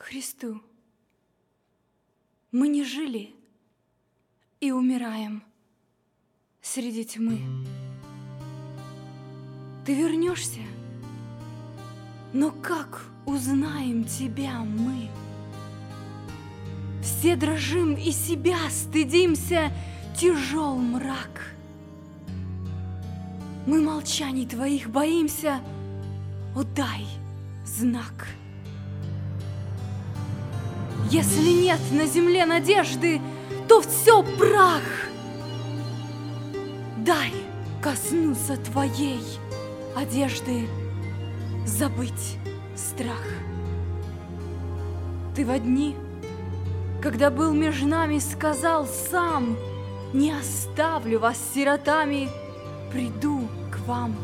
Христу. Мы не жили и умираем среди тьмы. Ты вернешься, но как узнаем тебя мы? Все дрожим и себя стыдимся, тяжел мрак. Мы молчаний твоих боимся, о дай знак. Если нет на земле надежды, то все прах. Дай коснуться твоей одежды, забыть страх. Ты в дни, когда был между нами, сказал сам, не оставлю вас сиротами, приду к вам.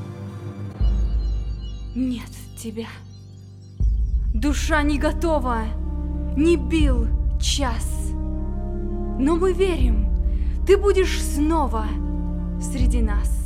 Нет тебя. Душа не готова, не бил час. Но мы верим, ты будешь снова среди нас.